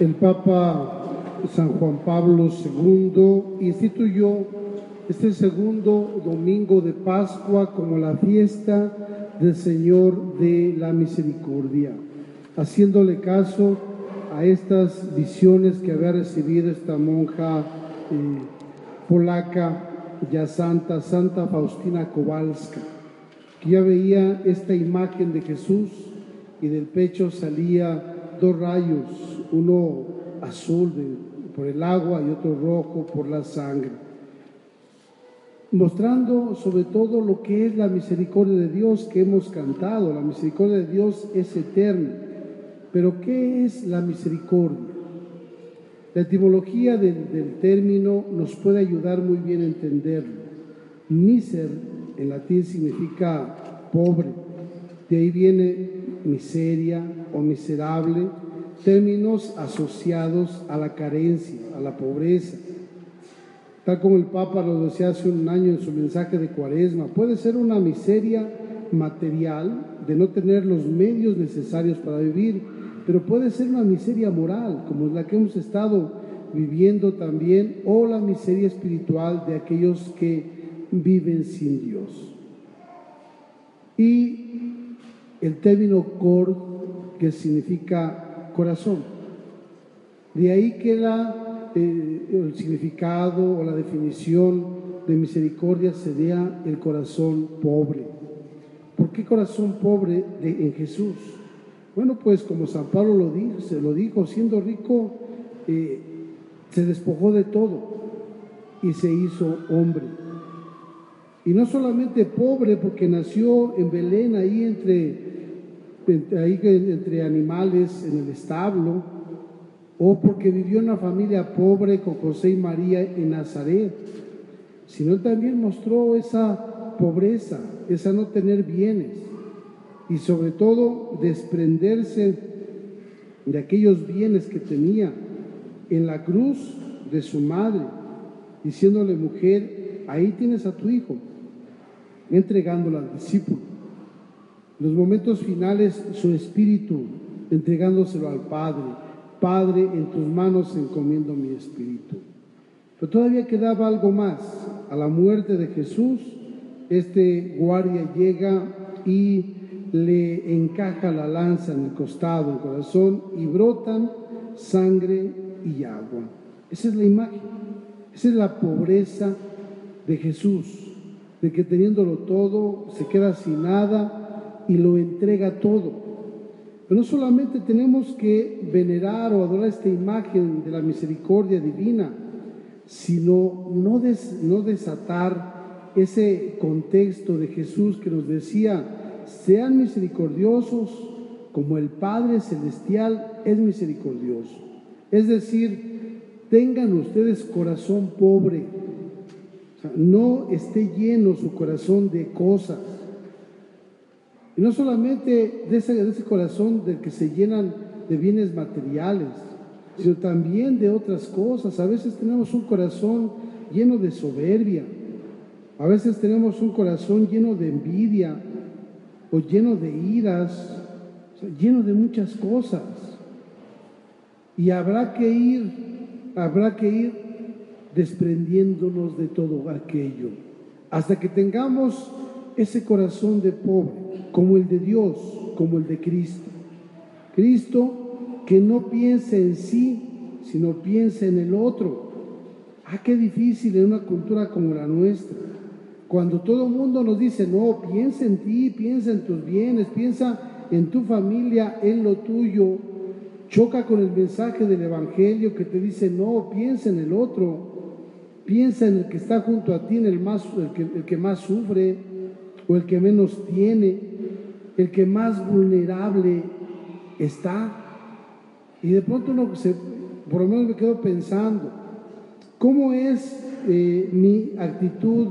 El Papa San Juan Pablo II instituyó este segundo domingo de Pascua como la fiesta del Señor de la Misericordia, haciéndole caso a estas visiones que había recibido esta monja eh, polaca ya santa, Santa Faustina Kowalska, que ya veía esta imagen de Jesús y del pecho salía dos rayos, uno azul por el agua y otro rojo por la sangre, mostrando sobre todo lo que es la misericordia de Dios que hemos cantado. La misericordia de Dios es eterna, pero ¿qué es la misericordia? La etimología del, término nos puede ayudar muy bien a entenderlo. Miser en latín significa pobre, de ahí viene miseria o miserable, términos asociados a la carencia, a la pobreza. Tal como el Papa lo decía hace un año en su mensaje de Cuaresma, puede ser una miseria material de no tener los medios necesarios para vivir, pero puede ser una miseria moral, como la que hemos estado viviendo también, o la miseria espiritual de aquellos que viven sin Dios. Y el término cor, que significa corazón. De ahí queda eh, el significado o la definición de misericordia sería el corazón pobre. ¿Por qué corazón pobre en Jesús? Bueno, pues como San Pablo lo dijo, se lo dijo, siendo rico, eh, se despojó de todo y se hizo hombre. Y no solamente pobre porque nació en Belén, ahí entre, ahí entre animales, en el establo, o porque vivió en una familia pobre con José y María en Nazaret, sino también mostró esa pobreza, esa no tener bienes y sobre todo desprenderse de aquellos bienes que tenía en la cruz de su madre, diciéndole, mujer, ahí tienes a tu hijo, entregándolo al discípulo. En los momentos finales, su espíritu, entregándoselo al Padre. Padre, en tus manos encomiendo mi espíritu. Pero todavía quedaba algo más. A la muerte de Jesús, este guardia llega y le encaja la lanza en el costado, el corazón, y brotan sangre y agua. Esa es la imagen, esa es la pobreza de Jesús, de que teniéndolo todo, se queda sin nada y lo entrega todo. Pero no solamente tenemos que venerar o adorar esta imagen de la misericordia divina, sino no, no desatar ese contexto de Jesús que nos decía, sean misericordiosos como el Padre Celestial es misericordioso. Es decir, tengan ustedes corazón pobre, no esté lleno su corazón de cosas. Y no solamente de ese, de ese corazón del que se llenan de bienes materiales, sino también de otras cosas. A veces tenemos un corazón lleno de soberbia, a veces tenemos un corazón lleno de envidia, o lleno de iras, lleno de muchas cosas. Y habrá que ir, habrá que ir desprendiéndonos de todo aquello, hasta que tengamos ese corazón de pobre, como el de Dios, como el de Cristo. Cristo que no piense en sí, sino piense en el otro. Ah, qué difícil en una cultura como la nuestra cuando todo mundo nos dice, no, piensa en ti, piensa en tus bienes, piensa en tu familia, en lo tuyo, choca con el mensaje del Evangelio que te dice, no, piensa en el otro, piensa en el que está junto a ti, en el, más, el, que, el que más sufre o el que menos tiene, el que más vulnerable está. Y de pronto uno se, por lo menos me quedo pensando, ¿cómo es eh, mi actitud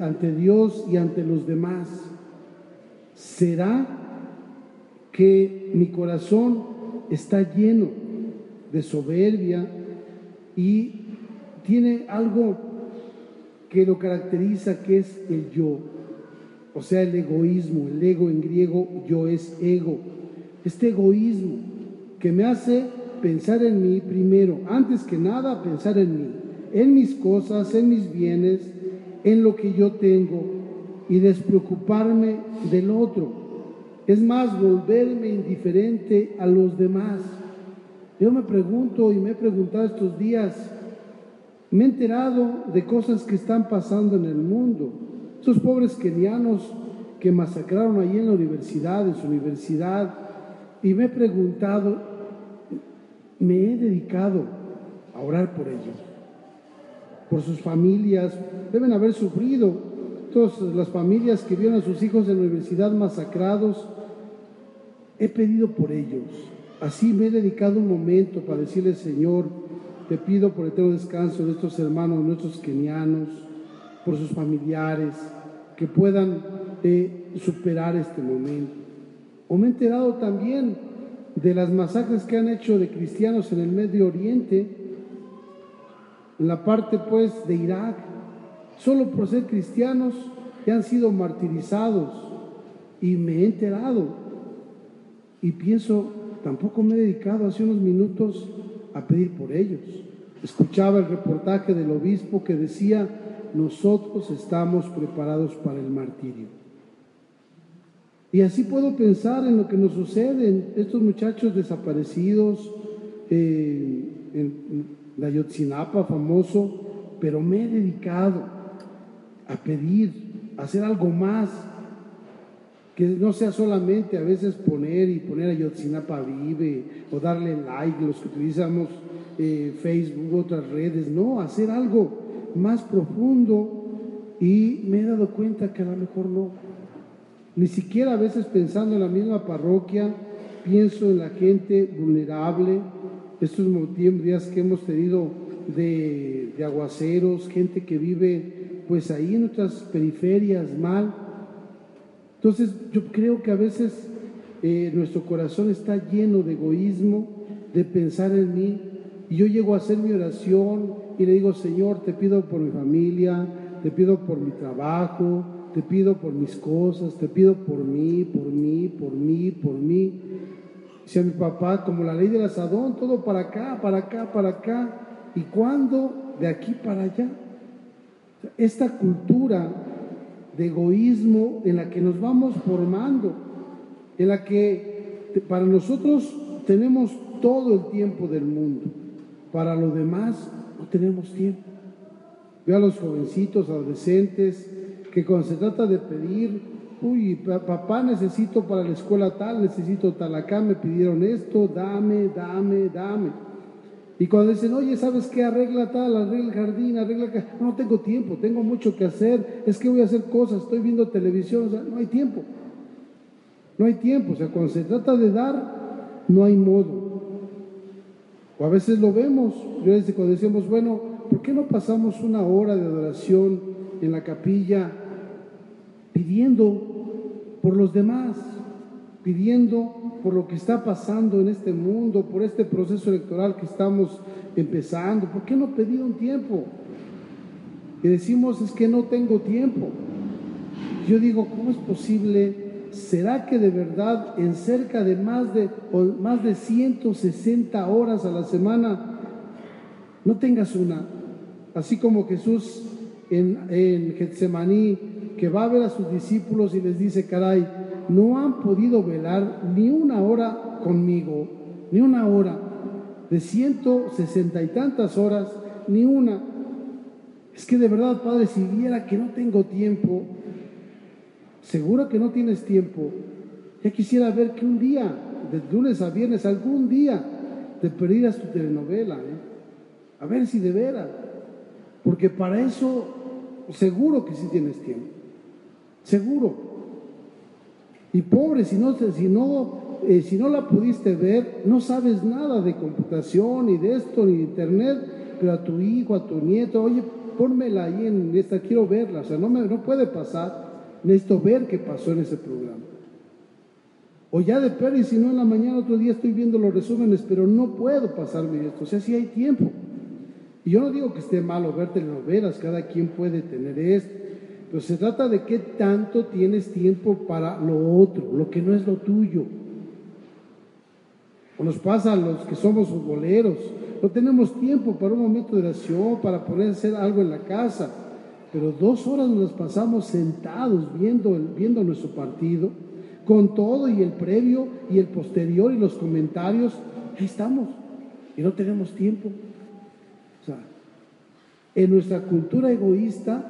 ante Dios y ante los demás? ¿Será que mi corazón está lleno de soberbia y tiene algo que lo caracteriza que es el yo? O sea, el egoísmo, el ego en griego, yo es ego. este egoísmo que me hace pensar en mí primero, antes que nada pensar en mí, en mis cosas, en mis bienes, en lo que yo tengo y despreocuparme del otro. Es más, volverme indiferente a los demás. Yo me pregunto y me he preguntado estos días, me he enterado de cosas que están pasando en el mundo. Esos pobres kenianos que masacraron allí en la universidad, en su universidad, y me he preguntado, me he dedicado a orar por ellos, por sus familias, deben haber sufrido, todas las familias que vieron a sus hijos en la universidad masacrados, he pedido por ellos. Así me he dedicado un momento para decirle, Señor, te pido por eterno descanso de estos hermanos nuestros kenianos, por sus familiares, que puedan eh, superar este momento. O me he enterado también de las masacres que han hecho de cristianos en el Medio Oriente, en la parte pues de Irak, solo por ser cristianos que han sido martirizados. Y me he enterado y pienso, tampoco me he dedicado hace unos minutos a pedir por ellos. Escuchaba el reportaje del obispo que decía, nosotros estamos preparados para el martirio. Y así puedo pensar en lo que nos sucede, en estos muchachos desaparecidos, eh, en la Yotzinapa famoso, pero me he dedicado a pedir, a hacer algo más, que no sea solamente a veces poner y poner a Yotzinapa Vive o darle like, los que utilizamos eh, Facebook, otras redes, no, hacer algo más profundo y me he dado cuenta que a lo mejor no. Ni siquiera a veces pensando en la misma parroquia, pienso en la gente vulnerable, estos días que hemos tenido de, de aguaceros, gente que vive pues ahí en nuestras periferias mal. Entonces yo creo que a veces eh, nuestro corazón está lleno de egoísmo, de pensar en mí, y yo llego a hacer mi oración y le digo, Señor, te pido por mi familia, te pido por mi trabajo, te pido por mis cosas, te pido por mí, por mí, por mí, por mí. A mi papá, como la ley del asadón, todo para acá, para acá, para acá. ¿Y cuándo? De aquí para allá. Esta cultura de egoísmo en la que nos vamos formando, en la que para nosotros tenemos todo el tiempo del mundo, para los demás no tenemos tiempo. Veo a los jovencitos, adolescentes, que cuando se trata de pedir, uy, papá necesito para la escuela tal, necesito tal, acá me pidieron esto, dame, dame, dame. Y cuando dicen, oye, ¿sabes qué? Arregla tal, arregla el jardín, arregla. No, tengo tiempo, tengo mucho que hacer, es que voy a hacer cosas, estoy viendo televisión, o sea, no hay tiempo. No hay tiempo, o sea, cuando se trata de dar, no hay modo. O a veces lo vemos, yo desde cuando decimos, bueno, ¿por qué no pasamos una hora de adoración en la capilla pidiendo por los demás, pidiendo por lo que está pasando en este mundo, por este proceso electoral que estamos empezando. ¿Por qué no pedir un tiempo? Y decimos, es que no tengo tiempo. Yo digo, ¿cómo es posible? ¿Será que de verdad en cerca de más de, más de 160 horas a la semana no tengas una? Así como Jesús en, en Getsemaní que va a ver a sus discípulos y les dice, caray, no han podido velar ni una hora conmigo, ni una hora, de ciento sesenta y tantas horas, ni una. Es que de verdad, Padre, si viera que no tengo tiempo, seguro que no tienes tiempo, ya quisiera ver que un día, de lunes a viernes, algún día, te perdieras tu telenovela, ¿eh? a ver si de veras, porque para eso seguro que sí tienes tiempo. Seguro. Y pobre, si no, si no, eh, si no la pudiste ver, no sabes nada de computación, ni de esto, ni de internet, pero a tu hijo, a tu nieto, oye, pónmela ahí en esta, quiero verla. O sea, no, me, no puede pasar, necesito ver qué pasó en ese programa. O ya de perro, y si no en la mañana, otro día estoy viendo los resúmenes, pero no puedo pasarme esto. O sea, si hay tiempo. Y yo no digo que esté malo ver telenovelas, cada quien puede tener esto. Pero se trata de qué tanto tienes tiempo para lo otro, lo que no es lo tuyo. O nos pasa a los que somos futboleros. No tenemos tiempo para un momento de oración, para poder hacer algo en la casa. Pero dos horas nos pasamos sentados viendo, viendo nuestro partido, con todo y el previo y el posterior y los comentarios. Ahí estamos. Y no tenemos tiempo. O sea, en nuestra cultura egoísta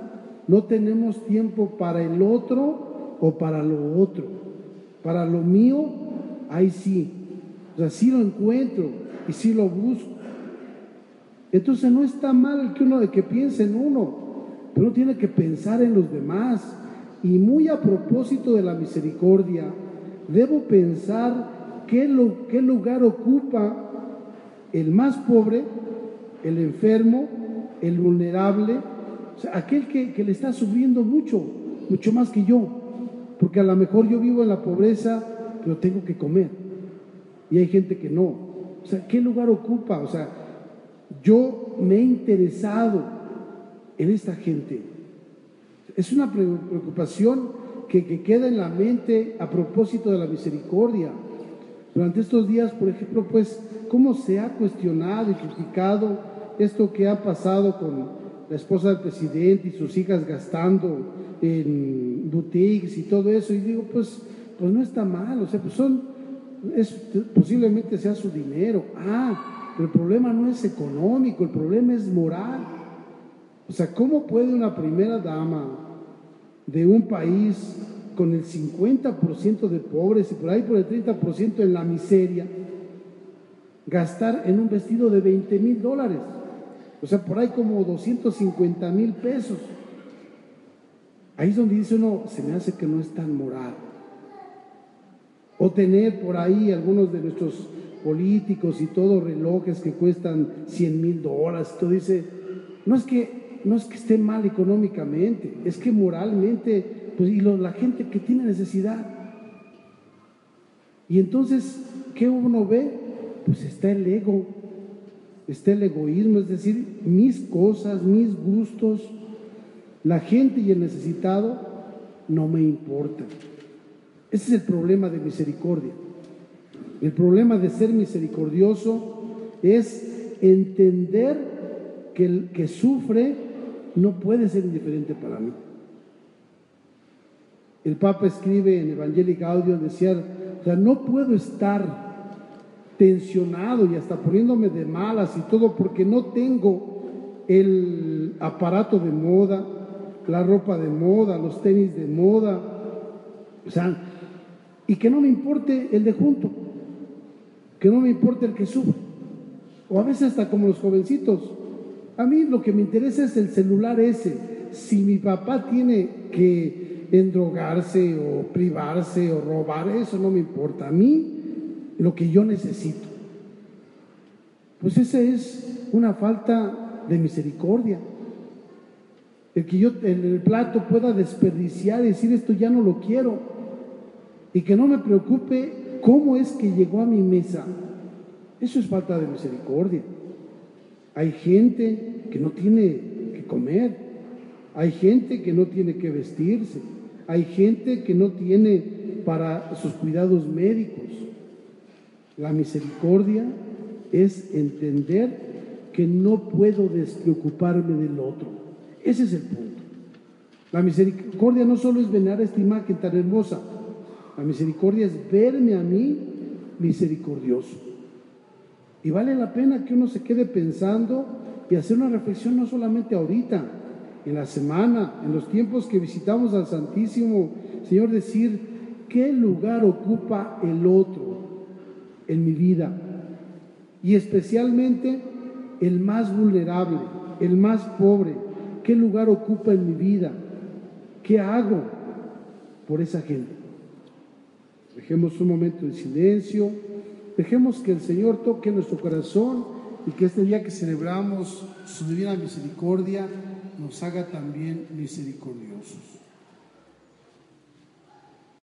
no tenemos tiempo para el otro o para lo otro. Para lo mío, ahí sí. O sea, sí lo encuentro y sí lo busco. Entonces no está mal que uno de que piense en uno, pero uno tiene que pensar en los demás. Y muy a propósito de la misericordia, debo pensar qué, lo, qué lugar ocupa el más pobre, el enfermo, el vulnerable, aquel que, que le está sufriendo mucho, mucho más que yo. Porque a lo mejor yo vivo en la pobreza, pero tengo que comer. Y hay gente que no. O sea, ¿qué lugar ocupa? O sea, yo me he interesado en esta gente. Es una preocupación que, que, queda en la mente a propósito de la misericordia. Durante estos días, por ejemplo, pues, cómo se ha cuestionado y criticado esto que ha pasado con la esposa del presidente y sus hijas gastando en boutiques y todo eso. Y digo, pues, pues no está mal, o sea, pues son, es, posiblemente sea su dinero. Ah, el problema no es económico, el problema es moral. O sea, ¿cómo puede una primera dama de un país con el 50% de pobres y por ahí por el 30% en la miseria gastar en un vestido de 20 mil dólares? O sea, por ahí como 250 mil pesos. Ahí es donde dice uno, se me hace que no es tan moral. O tener por ahí algunos de nuestros políticos y todos relojes que cuestan 100 mil dólares. Tú dice, no es que no es que esté mal económicamente, es que moralmente, pues y la gente que tiene necesidad. Y entonces, ¿qué uno ve? Pues está el ego, está el egoísmo, es decir, mis cosas, mis gustos, la gente y el necesitado no me importan. Ese es el problema de misericordia. El problema de ser misericordioso es entender que el que sufre no puede ser indiferente para mí. El Papa escribe en Evangelic Audio, decía, o sea, no puedo estar tensionado y hasta poniéndome de malas y todo porque no tengo el aparato de moda, la ropa de moda, los tenis de moda, o sea, y que no me importe el de junto que no me importa el que sube. O a veces hasta como los jovencitos. A mí lo que me interesa es el celular ese. Si mi papá tiene que endrogarse o privarse o robar, eso no me importa. A mí lo que yo necesito. Pues esa es una falta de misericordia. El que yo en el plato pueda desperdiciar y decir esto ya no lo quiero. Y que no me preocupe ¿Cómo es que llegó a mi mesa? Eso es falta de misericordia. Hay gente que no tiene que comer, hay gente que no tiene que vestirse, hay gente que no tiene para sus cuidados médicos. La misericordia es entender que no puedo despreocuparme del otro. Ese es el punto. La misericordia no solo es venerar esta imagen tan hermosa, la misericordia es verme a mí misericordioso. Y vale la pena que uno se quede pensando y hacer una reflexión no solamente ahorita, en la semana, en los tiempos que visitamos al Santísimo Señor, decir, ¿qué lugar ocupa el otro en mi vida? Y especialmente el más vulnerable, el más pobre, ¿qué lugar ocupa en mi vida? ¿Qué hago por esa gente? Dejemos un momento de silencio, dejemos que el Señor toque nuestro corazón y que este día que celebramos su divina misericordia nos haga también misericordiosos.